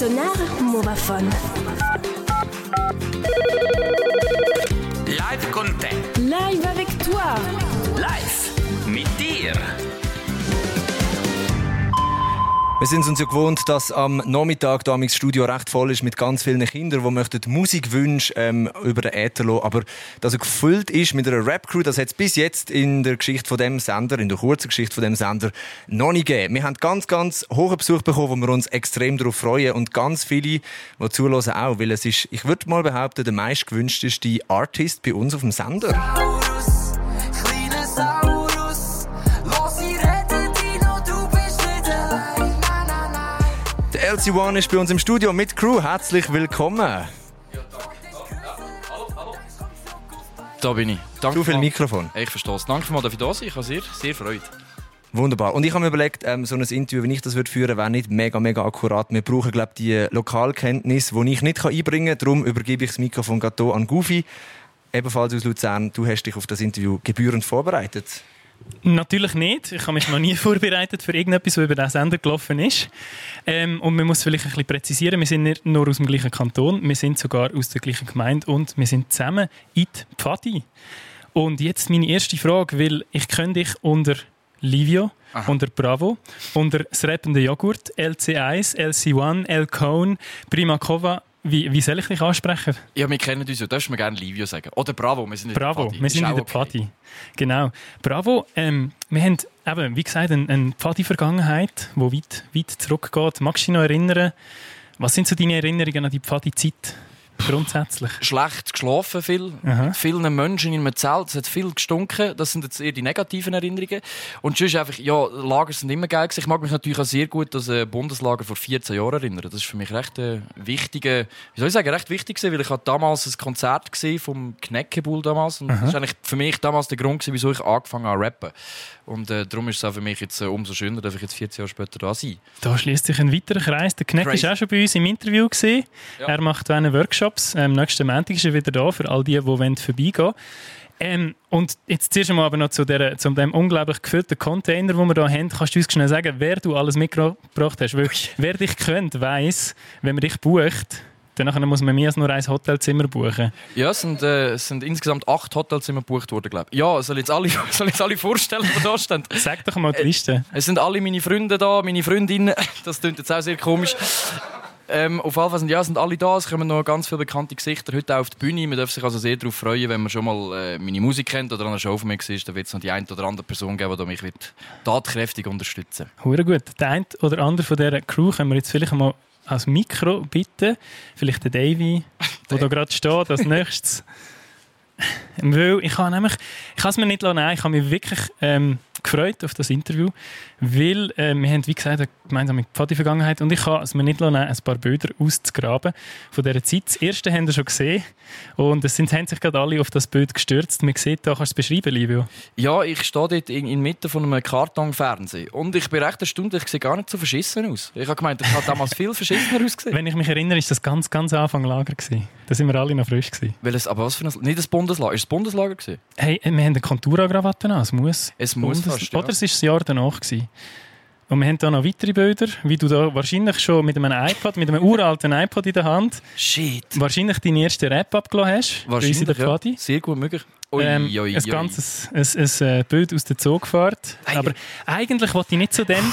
Sonar Morafon. Live con te. Live avec toi. Live mit dir. Wir sind uns ja gewohnt, dass am Nachmittag da das Studio recht voll ist mit ganz vielen Kindern, die möchten Musikwünsche ähm, über den Äther lassen. Aber dass er gefüllt ist mit einer Rap-Crew, das hat es bis jetzt in der Geschichte von dem Sender, in der kurzen Geschichte von dem Sender, noch nicht gegeben. Wir haben ganz, ganz hohen Besuch bekommen, wo wir uns extrem darauf freuen. Und ganz viele, die zulassen auch, weil es ist, ich würde mal behaupten, der meistgewünschteste Artist bei uns auf dem Sender. Der LC1 ist bei uns im Studio mit Crew. Herzlich willkommen. Da bin ich. Danke Zu viel mal. Mikrofon. Ich verstehe es. Danke mal, dass ich da sein Ich habe sehr, sehr Freude. Wunderbar. Und ich habe mir überlegt, ähm, so ein Interview, wenn ich das würde führen wäre nicht mega, mega akkurat. Wir brauchen, glaube ich, die Lokalkenntnis, die ich nicht kann einbringen kann. Darum übergebe ich das Mikrofon gerade an Goofy. Ebenfalls aus Luzern. Du hast dich auf das Interview gebührend vorbereitet. Natürlich nicht. Ich habe mich noch nie vorbereitet für irgendetwas, was über diesen Sender gelaufen ist. Ähm, und man muss vielleicht ein bisschen präzisieren, wir sind nicht nur aus dem gleichen Kanton, wir sind sogar aus der gleichen Gemeinde und wir sind zusammen in die Pfadi. Und jetzt meine erste Frage, weil ich kenne dich unter Livio, unter Bravo, unter das rappende Joghurt, LC1, LC1, L-Cone, Primakova. Wie, wie soll ich dich ansprechen? Ja, wir kennen uns ja. Darfst du mir gerne Livio sagen? Oder Bravo, wir sind in Bravo, der Pfadi. wir sind in der okay. Pfadi. Genau. Bravo, ähm, wir haben eben, wie gesagt, eine, eine Pfadi-Vergangenheit, die weit, weit zurückgeht. Magst du dich noch erinnern, was sind so deine Erinnerungen an die Pfadi-Zeit grundsätzlich? Schlecht geschlafen viel. Aha. Mit vielen Menschen in einem Zelt. Es hat viel gestunken. Das sind jetzt eher die negativen Erinnerungen. Und sonst einfach, ja, Lager sind immer geil. Ich mag mich natürlich auch sehr gut an das Bundeslager vor 14 Jahren erinnern. Das ist für mich recht äh, wichtige, wie soll ich sagen, recht wichtig gewesen, weil ich hatte damals ein Konzert gesehen vom Kneckebull damals. Und das ist eigentlich für mich damals der Grund gewesen, wieso ich angefangen habe zu rappen. Und äh, darum ist es auch für mich jetzt äh, umso schöner, dass ich jetzt 14 Jahre später da sein. Da schließt sich ein weiterer Kreis. Der Kneck ist auch schon bei uns im Interview. Gewesen. Ja. Er macht einen Workshops. Ähm, nächsten Montag ist er wieder da, für all die, die wollen vorbeigehen ähm, Und jetzt zuerst einmal aber noch zu, der, zu dem unglaublich gefüllten Container, den wir hier haben. Kannst du uns schnell sagen, wer du alles mitgebracht hast? Weil, wer dich kennt, weiss, wenn man dich bucht, dann muss man mehr als nur ein Hotelzimmer buchen. Ja, es sind, äh, es sind insgesamt acht Hotelzimmer gebucht worden, glaube ich. Ja, soll ich jetzt alle, soll ich jetzt alle vorstellen, die da stehen? Sag doch mal die Liste. Es sind alle meine Freunde da, meine Freundinnen. Das klingt jetzt auch sehr komisch. Ähm, auf jeden Fall sind, ja, sind alle da. Es kommen noch ganz viele bekannte Gesichter heute auf die Bühne. Man darf sich also sehr darauf freuen, wenn man schon mal äh, meine Musik kennt oder an einer Show von mir war. Dann wird es noch die eine oder andere Person geben, die mich wird tatkräftig unterstützen Hure gut. Der eine oder andere von dieser Crew können wir jetzt vielleicht mal als Mikro bitten. Vielleicht der Davy, der da gerade steht, als nächstes. Weil ich habe nämlich, ich habe es mir nicht lassen, ich habe mich wirklich ähm, gefreut auf das Interview, weil äh, wir haben, wie gesagt, eine gemeinsame Pfadi-Vergangenheit und ich habe es mir nicht lassen, ein paar Bilder auszugraben von dieser Zeit. Das erste haben wir schon gesehen und es sind, haben sich gerade alle auf das Bild gestürzt. Man sieht da, kannst du es beschreiben, Livio? Ja, ich stehe dort in, inmitten von einem Kartonfernsehen. Und ich bin recht erstaunt, ich sehe gar nicht so verschissen aus. Ich habe gemeint, ich habe damals viel verschissener ausgesehen. Wenn ich mich erinnere, ist das ganz, ganz Anfang Lager gewesen. Da sind wir alle noch frisch gewesen. Weil es, aber was für ein... Nicht das Bundeslager. Ist es das Bundeslager gewesen? Hey, wir haben eine Contura-Krawatte an. Es muss. Es muss Fast, ja. Oder es war das Jahr danach. Gewesen. Und wir haben da noch weitere Bilder, wie du da wahrscheinlich schon mit einem iPad, mit einem uralten iPad in der Hand, Shit. wahrscheinlich deinen ersten Rap abgelassen hast. der Wahrscheinlich, ja. Sehr gut möglich. Ui, Ähm, ui, ui. ein ganzes ein, ein, äh, Bild aus der Zugfahrt. Hey. Aber eigentlich wollte ich nicht zu dem.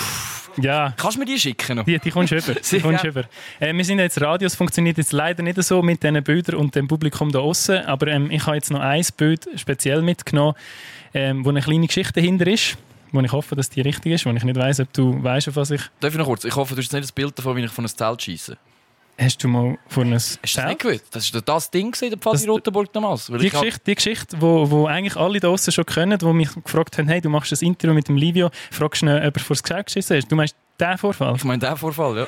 Ja, Kannst du mir die schicken? noch? die, die kommst du über. Die kommst gerne. über. Äh, wir sind jetzt Radio, es funktioniert jetzt leider nicht so mit diesen Bildern und dem Publikum da außen. Aber ähm, ich habe jetzt noch ein Bild speziell mitgenommen, ähm, wo eine kleine Geschichte dahinter ist. Wo ich hoffe, dass die richtig ist, wo ich nicht weiss, ob du weißt, auf was ich. Darf ich noch kurz? Ich hoffe, du hast jetzt nicht das Bild davon, wie ich von einem Zelt scheisse. Hast du mal vor einem Hast du das nicht gewusst? Das war das Ding gewesen, der Pfadi Das- Rotenburg damals. Die Geschichte, die Geschichte wo, wo eigentlich alle da draussen schon kennen, die mich gefragt haben, hey, du machst ein Interview mit dem Livio, fragst du ihn, ob er vor das Geschäft geschissen ist. Du meinst den Vorfall? Ich meine, der Vorfall, ja.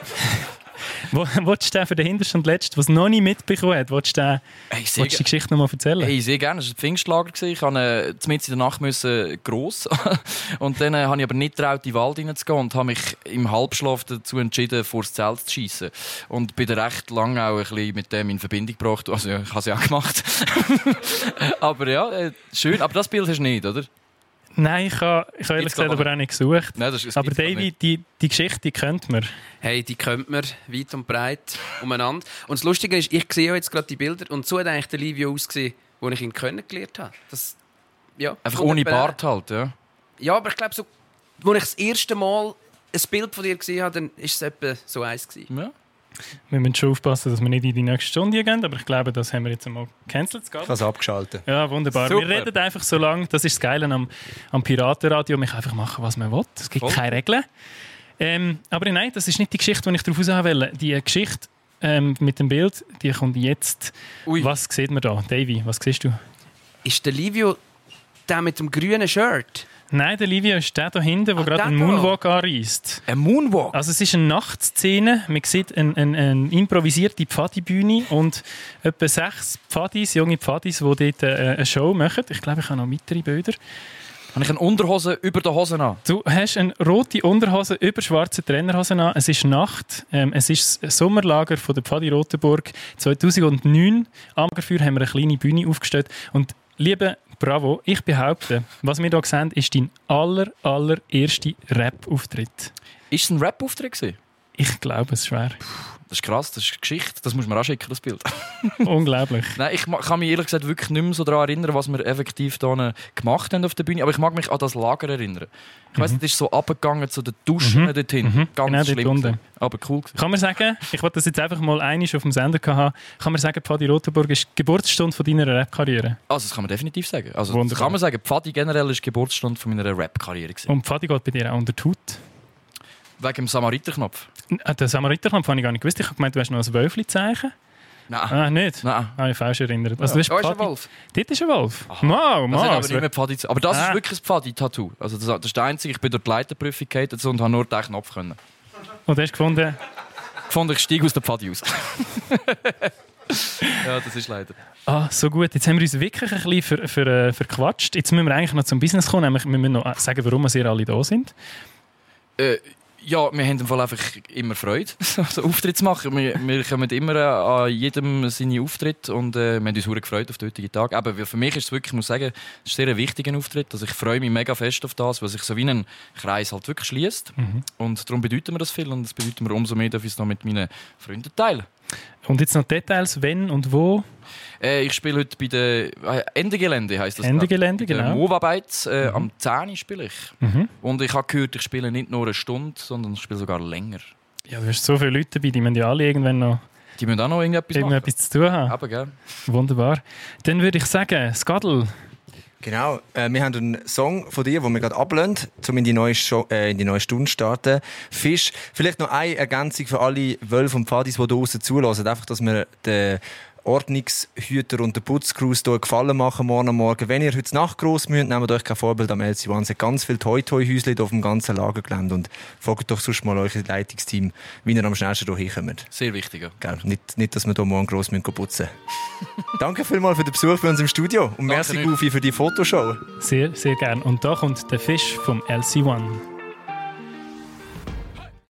Wo, willst du den für den Hintersten und Letzten, der es noch nie mitbekommen hat, willst du, den, Hey, willst du die Geschichte noch mal erzählen? hey, sehr gerne. Es war ein Pfingstlager. Ich musste äh, in der Nacht müssen, gross. und dann äh, habe ich aber nicht getraut, in den Wald reinzugehen und habe mich im Halbschlaf dazu entschieden, vor das Zelt zu schiessen. Und bin recht lange auch ein bisschen mit dem in Verbindung gebracht. Also, ja, ich habe es ja auch gemacht. aber ja, äh, schön. Aber das Bild hast du nicht, oder? Nein, ich habe, ich habe ehrlich gesagt aber auch nicht gesucht. Nein, das ist, Aber nicht. die, die Geschichte die kennt man. Hey, die kennt man weit und breit umeinander. Und das Lustige ist, ich sehe jetzt gerade die Bilder und so hat eigentlich der Livio ausgesehen, wo ich ihn kennengelernt habe. Das, ja, Einfach ohne Bart halt, ja. Ja, aber ich glaube, so, als ich das erste Mal ein Bild von dir gesehen habe, dann war es etwa so eins. Gewesen. ja. Wir müssen schon aufpassen, dass wir nicht in die nächste Stunde gehen, aber ich glaube, das haben wir jetzt einmal gecancelt. Ich habe es abgeschaltet. Ja, wunderbar. Super. Wir reden einfach so lange, das ist das Geile am, am Piratenradio, man kann einfach machen, was man will. Es gibt Voll. keine Regeln. Ähm, aber nein, das ist nicht die Geschichte, die ich darauf raus will. Die Geschichte ähm, mit dem Bild, die kommt jetzt. Ui. Was sieht man da? Davy, was siehst du? Ist der Livio der mit dem grünen Shirt? Nein, der Livio ist der da hinten, der gerade einen. Moonwalk anreist. Ein Moonwalk. Also es ist eine Nachtszene. Man sieht eine, eine, eine improvisierte Pfadibühne und etwa sechs Pfadis, junge Pfadis, die dort äh, eine Show machen. Ich glaube, ich habe noch weitere Bilder. Habe ich eine Unterhose über der Hose an? Du hast eine rote Unterhose über schwarze Trainerhosen an. Es ist Nacht. Ähm, es ist das Sommerlager von der Pfadi Rotenburg 2009. Am Dafür haben wir eine kleine Bühne aufgestellt. Und liebe Bravo, ich behaupte, was wir hier sehen, ist dein aller, allererster Rap-Auftritt. Ist es ein Rap-Auftritt? Ich glaube es schwer. Das ist krass, das ist Geschichte. Das muss man anschicken, das Bild. Unglaublich. Nein, ich kann mich ehrlich gesagt wirklich nicht mehr so daran erinnern, was wir effektiv da gemacht haben auf der Bühne. Aber ich mag mich an das Lager erinnern. Ich weiss, es ist so abgegangen zu den Duschen Mhm. dorthin. Mhm. Ganz Genau schlimm. unten. Aber cool. Kann man sagen, ich wollte das jetzt einfach mal einig auf dem Sender haben, kann man sagen, Pfadi Rotenburg ist die Geburtsstunde von deiner Rap-Karriere. Also, das kann man definitiv sagen. Also, das Wunderbar. kann man sagen. Pfadi generell ist die Geburtsstunde von meiner Rap-Karriere. Und Pfadi geht bei dir auch unter die Haut. Wegen dem Samariterknopf. Äh, Den Samariterknopf habe ich gar nicht gewusst. Ich habe gemeint, du hast noch ein Wölfli-Zeichen. Nein. Ah, nicht? Nein. Habe ich falsch erinnert. Also, du hast Da ist ein Wolf. Dort ist ein Wolf. Wow, Das wow. aber das nicht mehr Pfadi Aber das Ah. ist wirklich ein Pfadi-Tattoo. Also das, das ist der einzige. Ich bin durch die Leiterprüfung gegangen und habe nur den Knopf können. Und du hast gefunden, Gefunden, ich steige aus der Pfadi aus. ja, das ist leider. ah, so gut, jetzt haben wir uns wirklich ein bisschen ver, ver, äh, verquatscht. Jetzt müssen wir eigentlich noch zum Business kommen, nämlich wir müssen noch sagen, warum wir alle da sind. Äh, ja, wir haben im Fall einfach immer Freude, so Auftritt zu machen. Wir, wir kommen immer an jedem seine Auftritt und äh, wir haben uns sehr gefreut auf den heutigen Tag. Aber für mich ist es wirklich, ich muss sagen, es ist sehr ein wichtiger Auftritt. Also ich freue mich mega fest auf das, weil sich so wie ein Kreis halt wirklich schließt. Und darum bedeutet mir das viel und das bedeutet mir umso mehr, dass ich es noch mit meinen Freunden teile. Und jetzt noch Details, wenn und wo. Äh, ich spiele heute bei der äh, Endegelände, heisst das. Endegelände, genau. Move-Arbeit, äh, am 10 Uhr spiele ich. Mhm. Und ich habe gehört, ich spiele nicht nur eine Stunde, sondern ich spiele sogar länger. Ja, du hast so viele Leute dabei, die müssen ja alle irgendwann noch Die müssen auch noch irgendetwas irgendetwas zu tun haben. Aber, gell? Wunderbar. Dann würde ich sagen, Skadl, Genau, äh, wir haben einen Song von dir, den wir gerade ablehnen, um in die neue, Show, äh, in die neue Stunde starten. Fisch, vielleicht noch eine Ergänzung für alle Wölfe und Pfadis, die hier draussen zulassen. Einfach, dass wir den Ordnungshüter und den Putzcrews hier Gefallen machen morgen am Morgen. Wenn ihr heute Nacht gross müsst, nehmt euch kein Vorbild am LC1. Es hat ganz viele Toi-Toi-Häuschen auf dem ganzen Lagergelände und fragt doch sonst mal euer Leitungsteam, wie ihr am schnellsten hier hinkommt. Sehr wichtig. Ja. Gell? Nicht, nicht, dass wir hier morgen gross müssen putzen Danke vielmals für den Besuch bei uns im Studio und merci nicht. Gufi für die Fotoshow. sehr, sehr gern. Und da kommt der Fisch vom LC1.